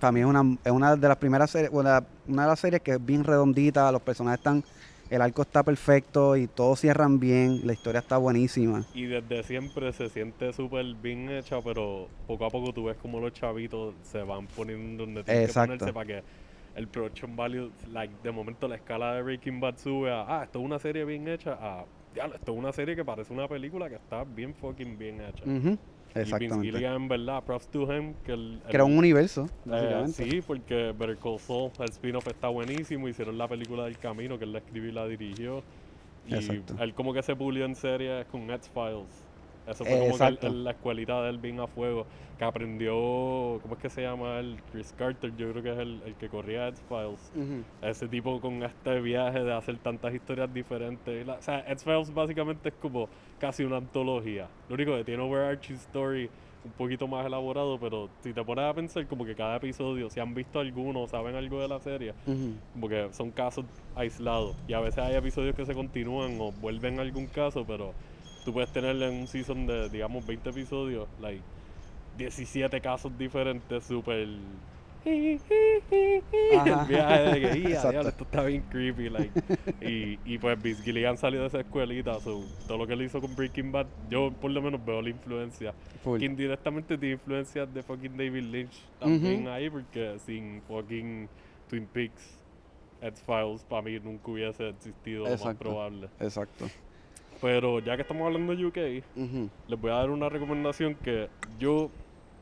para mí es una, es una de las primeras series, una, una de las series que es bien redondita, los personajes están, el arco está perfecto y todos cierran bien, la historia está buenísima. Y desde siempre se siente súper bien hecha, pero poco a poco tú ves como los chavitos se van poniendo donde tienen Exacto. que ponerse para que el production value, like, de momento la escala de Breaking Bad sube a, ah, esto es una serie bien hecha, a, ya, esto es una serie que parece una película que está bien fucking bien hecha. Ujú, Y Vince Exactamente. Gilligan, verdad, props to him, que el... el- Crea un universo, eh, básicamente. sí, porque Better Call Saul, el spin-off está buenísimo, hicieron la película del camino, que él la escribió y la dirigió. Y Exacto. él como que se pulió en serie con X-Files. Eso fue como que el- el- la escuelita de él bien a fuego, que aprendió, ¿cómo es que se llama él? Chris Carter, yo creo que es el, el que corría X-Files. Ese tipo con este viaje de hacer tantas historias diferentes. La- o sea, X-Files básicamente es como casi una antología. Lo único que tiene overarching story un poquito más elaborado, pero si te pones a pensar como que cada episodio, si han visto alguno, saben algo de la serie, Ujú. porque son casos aislados. Y a veces hay episodios que se continúan o vuelven a algún caso, pero tú puedes tener en un season de, digamos, 20 episodios, like 17 casos diferentes, súper... [laughs] El viaje de que, [laughs] "Ya, Exacto. diablo, esto está bien creepy, like. y, y pues Vince Gilligan salió de esa escuelita, so, todo lo que él hizo con Breaking Bad, yo por lo menos veo la influencia. Full. Que indirectamente tiene influencias de fucking David Lynch también Ujú. ahí, porque sin fucking Twin Peaks, X-Files para mí nunca hubiese existido, lo más probable. Exacto. Pero ya que estamos hablando de UK, les voy a dar una recomendación que yo,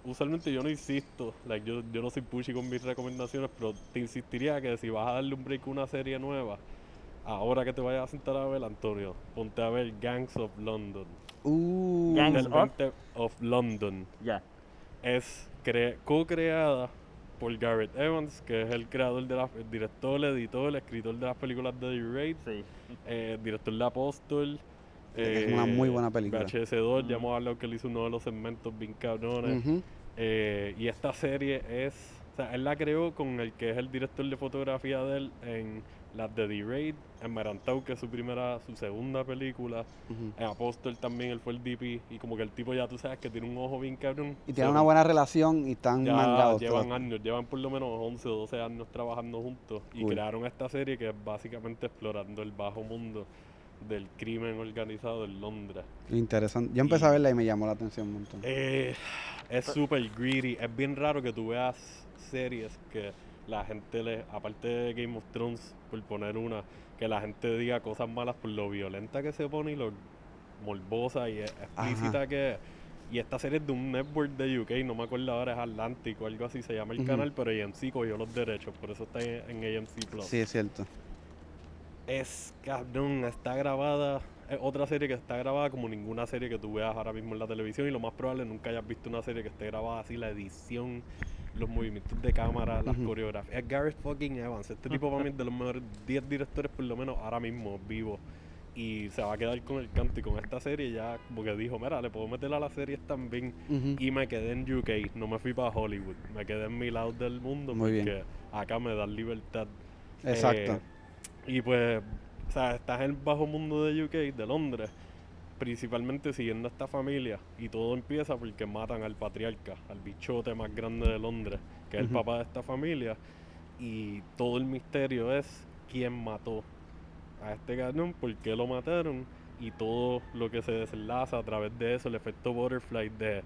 usualmente yo no insisto, like, yo, yo no soy pushy con mis recomendaciones, pero te insistiría que si vas a darle un break a una serie nueva, ahora que te vayas a sentar a ver, Antonio, ponte a ver Gangs of London. Uh, Gangs of- 20 of London. Ya. Es cre- co-creada por Garrett Evans, que es el creador de la, el director, el editor, el escritor de las películas de The Raid, Sí. eh, director de Apóstol. Es una muy buena película. VHS2, ya Mm. hemos hablado que él hizo uno de los segmentos bien cabrones. Eh, y esta serie es, o sea, él la creó con el que es el director de fotografía de él en las de The Raid, en Marantau, que es su primera, su segunda película. En Apóstol también él fue el DP y como que el tipo ya tú sabes que tiene un ojo bien cabrón. Y tienen So, una buena relación y están ya mangados llevan años, llevan por lo menos 11 o 12 años trabajando juntos y Cool. crearon esta serie que es básicamente explorando el bajo mundo del crimen organizado en Londres. Interesante. Yo empecé Y- a verla y me llamó la atención un montón. Eh, es súper greedy, es bien raro que tú veas series que la gente le, aparte de Game of Thrones, por poner una, que la gente diga cosas malas por lo violenta que se pone y lo morbosa y explícita que es. Y esta serie es de un network de UK, no me acuerdo ahora, es Atlantic o algo así se llama el canal, pero AMC cogió los derechos, por eso está en, en AMC Plus. Sí, es cierto. Es cabrón, está grabada. Es otra serie que está grabada como ninguna serie que tú veas ahora mismo en la televisión. Y lo más probable nunca hayas visto una serie que esté grabada así, la edición, los movimientos de cámara, las coreografías. Es Gareth fucking Evans. Este tipo para mí es de los mejores 10 directores, por lo menos ahora mismo, vivo. Y se va a quedar con el canto. Y con esta serie ya, como que dijo: Mira, le puedo meter a las series también. Y me quedé en UK, no me fui para Hollywood. Me quedé en mi lado del mundo Muy bien. porque acá me dan libertad. Exacto. Eh, y pues, o sea, estás en el bajo mundo de UK, de Londres, principalmente siguiendo a esta familia. Y todo empieza porque matan al patriarca, al bichote más grande de Londres, que es el papá de esta familia. Y todo el misterio es quién mató a este cabrón, por qué lo mataron. Y todo lo que se desenlaza a través de eso, el efecto butterfly de,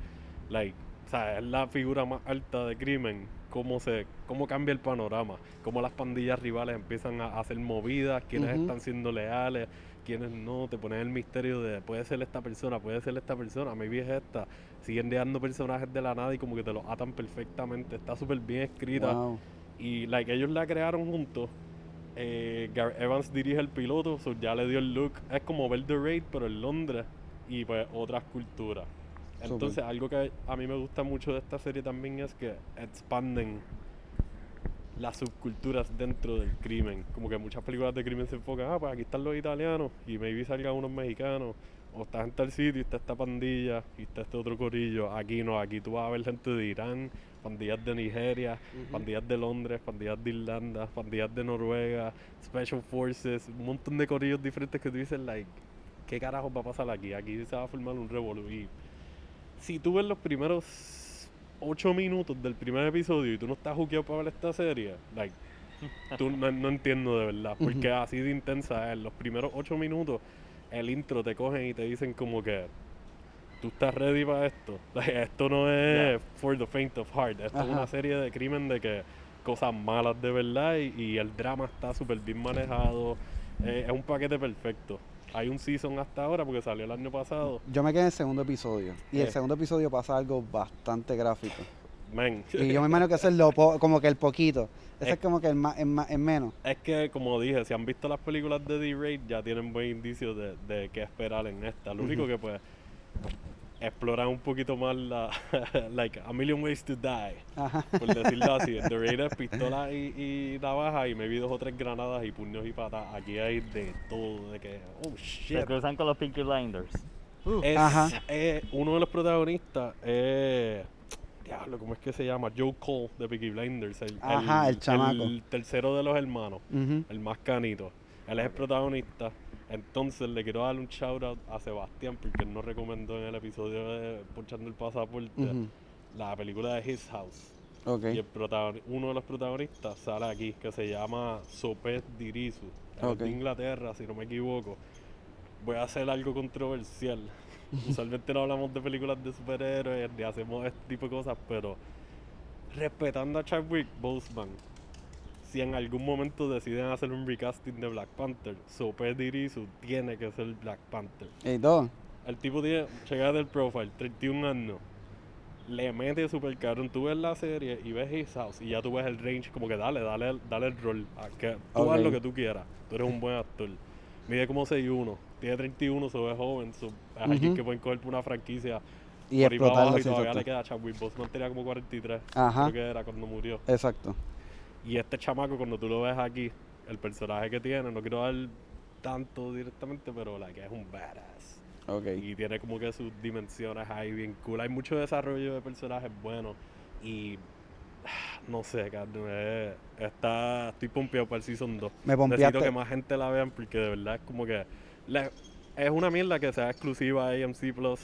like, o sea, es la figura más alta de crimen, cómo se, cómo cambia el panorama, cómo las pandillas rivales empiezan a hacer movidas, quiénes están siendo leales, quiénes no, te ponen el misterio de puede ser esta persona, puede ser esta persona, maybe es esta, siguen dejando personajes de la nada y como que te los atan perfectamente, está súper bien escrita Wow. y like ellos la crearon juntos. Eh, Gareth Evans dirige el piloto, so ya le dio el look. Es como ver The Raid, pero en Londres y pues otras culturas. Entonces, Súper. algo que a mí me gusta mucho de esta serie también es que expanden las subculturas dentro del crimen. Como que muchas películas de crimen se enfocan, ah, pues aquí están los italianos y maybe salgan unos mexicanos. O estás en tal sitio y está esta pandilla y está este otro corillo. Aquí no, aquí tú vas a ver gente de Irán, pandillas de Nigeria, pandillas de Londres, pandillas de Irlanda, pandillas de Noruega, Special Forces, un montón de corillos diferentes que tú dices, like, ¿qué carajo va a pasar aquí? Aquí se va a formar un revolú. Si tú ves los primeros ocho minutos del primer episodio y tú no estás juqueado para ver esta serie, like, tú [laughs] no, no entiendo de verdad, porque así de intensa es. Los primeros ocho minutos, el intro te cogen y te dicen como que tú estás ready para esto. Like, [laughs] esto no es for the faint of heart, esto es una serie de crimen de que cosas malas de verdad y, y el drama está súper bien manejado. Eh, es un paquete perfecto. Hay un season hasta ahora porque salió el año pasado. Yo me quedé en el segundo episodio. Y el Eh. segundo episodio pasa algo bastante gráfico. Man. Y yo me imagino que ese es lo po- como que el poquito. Ese es como que el, más, el, más- el menos. Es que, como dije, si han visto las películas de D-Raid, ya tienen buen indicio de, de qué esperar en esta. Lo único que, pues, exploran un poquito más la, [laughs] like, a million ways to die, Ajá. por decirlo así. [laughs] The Raiders, pistola y, y navaja, y me vi dos o tres granadas y puños y patas. Aquí hay de todo, de que, oh Se shit. cruzan con los Pinky Blinders. Es, Ajá. eh, uno de los protagonistas es. Diablo, ¿cómo es que se llama? Joe Cole de Peaky Blinders. El, Ajá, el chamaco. El tercero de los hermanos, el más canito. Él es el protagonista. Entonces le quiero dar un shout out a Sebastián porque él nos recomendó en el episodio de Ponchando el Pasaporte Ujú. la película de His House. Ok. Y el uno de los protagonistas sale aquí, que se llama Sopet Dirisu. Él es Ok. de Inglaterra, si no me equivoco. Voy a hacer algo controversial. [laughs] Usualmente no hablamos de películas de superhéroes, ni hacemos este tipo de cosas, pero respetando a Chadwick Boseman, si en algún momento deciden hacer un recasting de Black Panther, Sopet Dirisu tiene que ser Black Panther. ¿Y todo? El tipo tiene, checa del profile, 31 años. Le mete super cabrón. Tú ves la serie y ves His House y ya tú ves el range. Como que dale, dale, dale el rol. a que tú haz Ok. lo que tú quieras. Tú eres un buen actor. Mide como 6'1. Tiene 31, se ve joven. so- es alguien que pueden coger por una franquicia. Y por explotarlo. y todavía le queda Chadwick Boseman tenía como 43. Ajá. Creo que era cuando murió. Exacto. Y este chamaco, cuando tú lo ves aquí, el personaje que tiene, no quiero dar tanto directamente, pero la que es un badass. Ok. Y tiene como que sus dimensiones ahí bien cool. Hay mucho desarrollo de personajes buenos. Y [sighs] no sé, cabrón, eh, está, estoy pompeado para el Season 2. Me Necesito pompeaste. que más gente la vean porque de verdad es como que es una mierda que sea exclusiva a AMC Plus.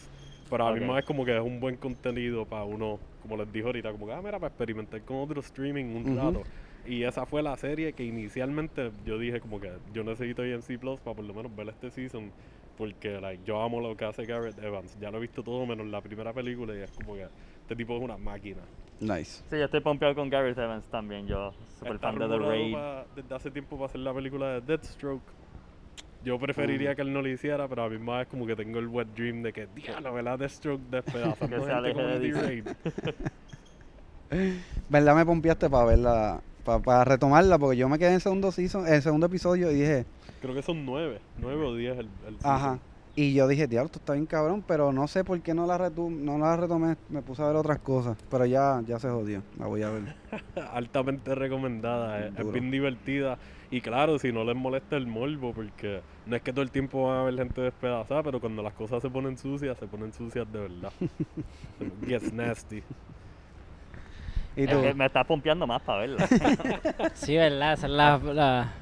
Pero a la Ok. misma vez como que es un buen contenido para uno, como les dije ahorita, como que, ah, mira, para experimentar con otro streaming un Ujú. rato. Y esa fue la serie que inicialmente yo dije como que yo necesito AMC Plus para por lo menos ver este season. Porque like, yo amo lo que hace Garrett Evans. Ya lo he visto todo menos la primera película y es como que este tipo es una máquina. Nice. Sí, yo estoy pompeado con Gareth Evans también, yo super Está fan de The Raid. pa- desde hace tiempo para hacer la película de Deathstroke. Yo preferiría Mm. que él no lo hiciera, pero a mí más es como que tengo el wet dream de que, diablo, ¿verdad? Deathstroke despedazando [laughs] gente como DC. D-Raid. [laughs] ¿Verdad me pompeaste para verla? Para retomarla, porque yo me quedé en segundo season, en segundo episodio y dije, Creo que son nueve, nueve o diez el, el ajá. Y yo dije, diablo, esto está bien cabrón, pero no sé por qué no la, retu- no la retomé. Me puse a ver otras cosas, pero ya, ya se jodió. La voy a ver. [laughs] Altamente recomendada, es, es bien divertida. Y claro, si no les molesta el morbo, porque no es que todo el tiempo van a ver gente despedazada, pero cuando las cosas se ponen sucias, se ponen sucias de verdad. [laughs] Gets nasty. ¿Y Es tú? que me está pompeando más para verla. [laughs] Sí, ¿verdad? Esa es la, la-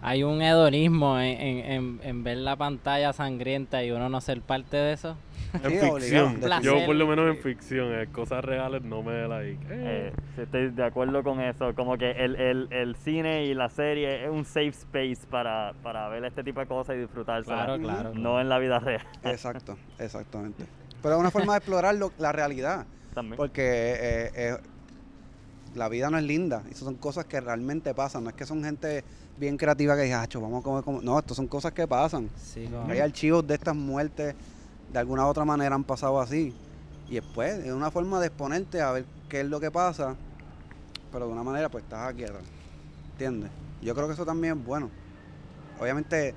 Hay un hedonismo en, en, en, en ver la pantalla sangrienta y uno no ser parte de eso. En Sí, ficción. Yo por lo menos en ficción, en cosas reales no me like. Eh, eh. estoy de acuerdo con eso. Como que el, el, el cine y la serie es un safe space para, para ver este tipo de cosas y disfrutársela. Claro, claro. No en la vida real Exacto, exactamente. [laughs] Pero es una forma de explorar lo- la realidad, también. porque eh, eh, la vida no es linda. Esas son cosas que realmente pasan. No es que son gente bien creativa que dice, "Acho, vamos a comer como... No, esto son cosas que pasan. Sí, Hay archivos de estas muertes, de alguna u otra manera han pasado así. Y después es una forma de exponerte a ver qué es lo que pasa, pero de una manera pues estás aquí, ¿entiendes? Yo creo que eso también es bueno. Obviamente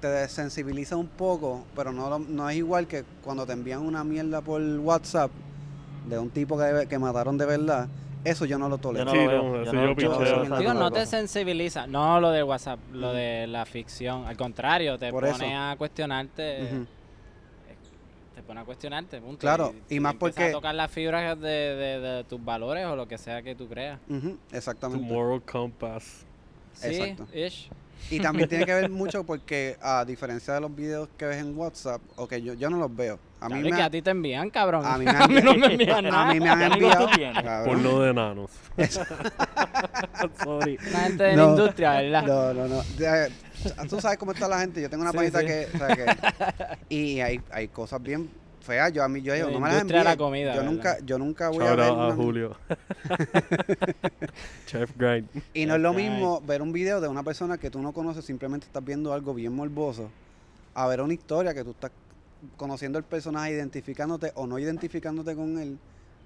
te desensibiliza un poco, pero no, no es igual que cuando te envían una mierda por WhatsApp de un tipo que, que mataron de verdad. Eso yo no lo tolero. no Sí, lo no, veo. eso Yo no- esa Digo, no te sensibiliza. No lo de WhatsApp, lo Ujú. de la ficción. Al contrario, te Por pone eso. a cuestionarte. Ujú. Te pone a cuestionarte, punto. Claro, y más empiezas porque- a tocar las fibras de, de- de tus valores o lo que sea que tú creas. Ujú, Tu exactamente. moral compass. Sí, Exacto. ish. Y también tiene que ver mucho porque, a diferencia de los videos que ves en WhatsApp, o que yo, yo no los veo. A mí, me, que ha- a ti te envían, cabrón. a mí [laughs] me han no me envían nada. a mí me han ¿Qué amigos tú enviado. cabrón. Porno de enanos. [laughs] [laughs] Sorry. Una gente de No. la industria, ¿verdad? No, no, no. Tú sabes cómo está la gente. Yo tengo una Sí, que, o sea, que- Y hay, hay cosas bien feas. Yo a mí, yo digo, La no me las envíes. la comida, yo ¿verdad? nunca, yo nunca voy a ver a una- Julio. [laughs] Chef Grind. Y no es lo mismo ver un video de una persona que tú no conoces, simplemente estás viendo algo bien morboso, a ver una historia que tú estás conociendo el personaje, identificándote o no identificándote con él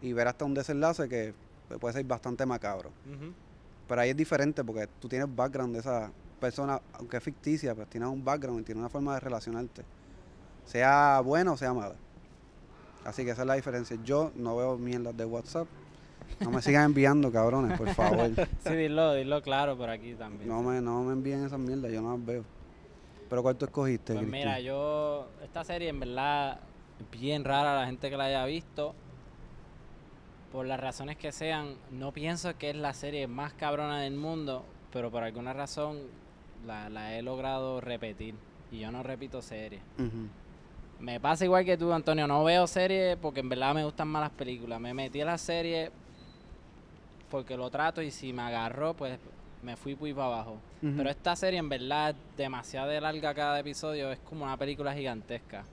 y ver hasta un desenlace que puede ser bastante macabro. Pero ahí es diferente porque tú tienes background de esa persona, aunque es ficticia, pues tienes un background y tienes una forma de relacionarte. Sea buena o sea mala. Así que esa es la diferencia. Yo no veo mierdas de WhatsApp. No me sigan enviando, cabrones, por favor. Sí, dilo, dilo claro por aquí también. No me, no me envíen esas mierdas, yo no las veo. Pero ¿cuál tú escogiste, Pues mira, yo, esta serie en verdad es bien rara la gente que la haya visto. Por las razones que sean, no pienso que es la serie más cabrona del mundo, pero por alguna razón la, la he logrado repetir. Y yo no repito series. Ujú. Me pasa igual que tú, Antonio. No veo series porque en verdad me gustan más las películas. Me metí a la serie porque lo trato y si me agarró, pues me fui muy para abajo. Pero esta serie en verdad es demasiado de larga cada episodio. Es como una película gigantesca.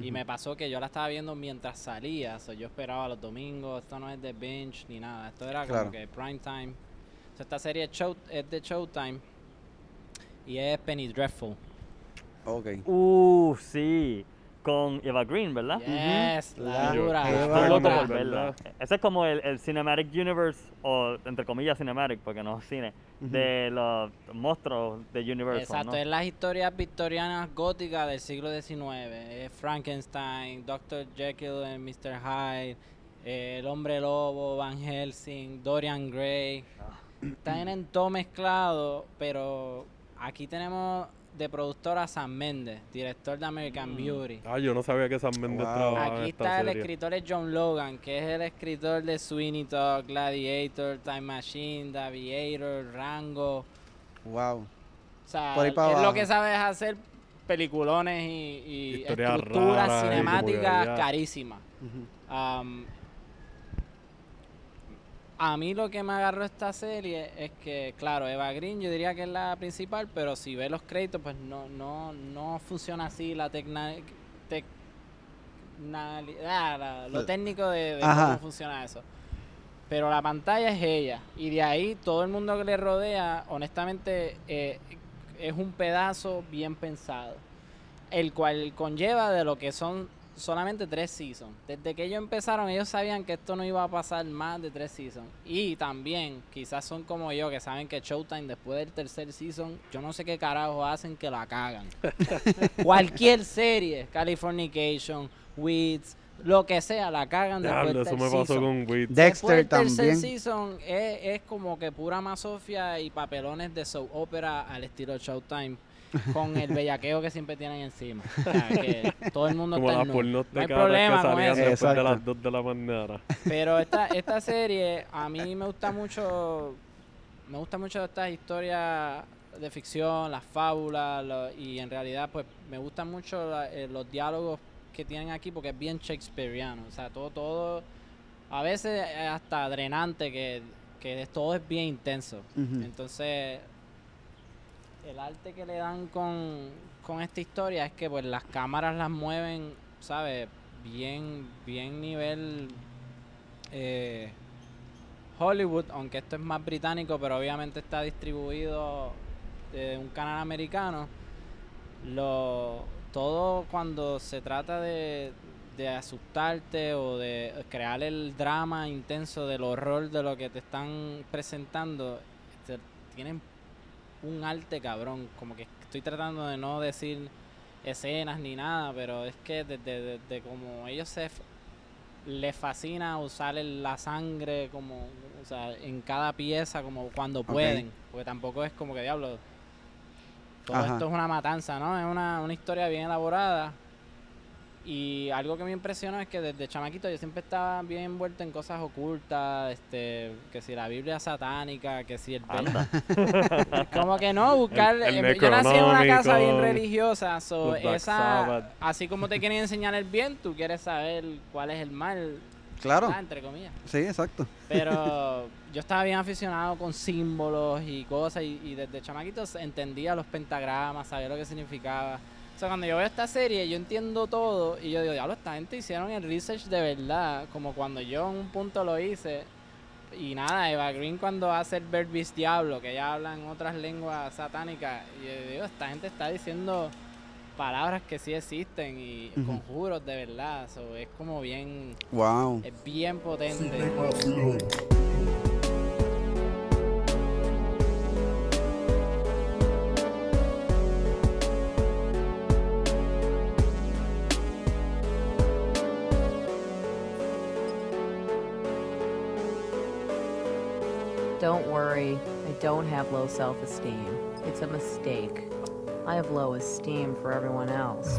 Y me pasó que yo la estaba viendo mientras salía. So, yo esperaba los domingos. Esto no es de binge ni nada. Esto era Claro. como que prime time. So, esta serie es, show, es de Showtime. Y es Penny Dreadful. Ok. Uh, sí. Con Eva Green, ¿verdad? Yes, la dura. Eva Estoy loco por verla. Ese es como el, el Cinematic Universe, o entre comillas Cinematic, porque no es cine, de los monstruos de Universal, Exacto, ¿no? es las historias victorianas góticas del siglo XIX. Es Frankenstein, Dr. Jekyll and Mr. Hyde, eh, El Hombre Lobo, Van Helsing, Dorian Gray. Tienen todo mezclado, pero aquí tenemos de productor a Sam Mendes, director de American Mm. Beauty. Ah, yo no sabía que Sam Mendes Wow. trabajaba en Aquí esta está el serie. escritor es John Logan, que es el escritor de Sweeney Todd, Gladiator, Time Machine, The Aviator, Rango. Wow. O sea, Por ahí él para lo que sabe es hacer peliculones y, y estructuras raras cinemáticas carísimas. Um, a mí lo que me agarró esta serie es que, claro, Eva Green yo diría que es la principal, pero si ves los créditos, pues no, no, no funciona así la tecna, ah, la- lo Eh, técnico de, cómo funciona eso. Pero la pantalla es ella. Y de ahí todo el mundo que le rodea, honestamente, eh, es un pedazo bien pensado. El cual conlleva de lo que son solamente tres seasons. Desde que ellos empezaron, ellos sabían que esto no iba a pasar más de tres seasons. Y también, quizás son como yo, que saben que Showtime después del tercer season, yo no sé qué carajo hacen que la cagan. [laughs] Cualquier serie, Californication, Weeds, lo que sea, la cagan después del eso me tercer pasó season. con Wit. Después Dexter del tercer también. season es, es como que pura masofia y papelones de soap opera al estilo Showtime con el bellaqueo que siempre tienen encima. O sea, [laughs] que todo el mundo Como está las No hay de problema que con salían eso. después de Exacto. las 2 de la mañana. Pero [laughs] esta, esta serie a mí me gusta mucho, me gusta mucho estas historias de ficción, las fábulas lo- y en realidad pues me gustan mucho la- eh, los diálogos que tienen aquí porque es bien shakespeareano, o sea, todo, todo, a veces es hasta drenante que, que todo es bien intenso. Entonces, el arte que le dan con, con esta historia es que pues las cámaras las mueven, ¿sabes? Bien, bien nivel eh, Hollywood, aunque esto es más británico, pero obviamente está distribuido de un canal americano. Lo, todo cuando se trata de, de asustarte o de crear el drama intenso del horror de lo que te están presentando, te- tienen un arte cabrón. Como que estoy tratando de no decir escenas ni nada, pero es que desde, desde como ellos se les fascina usar la sangre como o sea, en cada pieza como cuando pueden, porque tampoco es como que diablo. Todo Ajá. esto es una matanza, ¿no? Es una, una historia bien elaborada. Y algo que me impresionó es que desde chamaquito yo siempre estaba bien envuelto en cosas ocultas, este, que si la Biblia satánica, que si el Anda. [laughs] como que no, buscar. El- el eh, yo nací en una casa bien religiosa, so, esa, Sabbath. así como te quieren enseñar el bien, tú quieres saber cuál es el mal, Claro. ¿verdad? entre comillas. Sí, exacto. Pero [laughs] yo estaba bien aficionado con símbolos y cosas, y, y desde chamaquitos entendía los pentagramas, sabía lo que significaba. O sea, cuando yo veo esta serie, yo entiendo todo y yo digo, diablo, esta gente hicieron el research de verdad, como cuando yo en un punto lo hice. Y nada, Eva Green cuando hace el Berbis Diablo, que ella habla en otras lenguas satánicas, y yo digo, esta gente está diciendo palabras que sí existen y conjuros de verdad. So, es como bien, Wow. es bien potente. Cinema Don't worry, I don't have low self esteem. It's a mistake. I have low esteem for everyone else.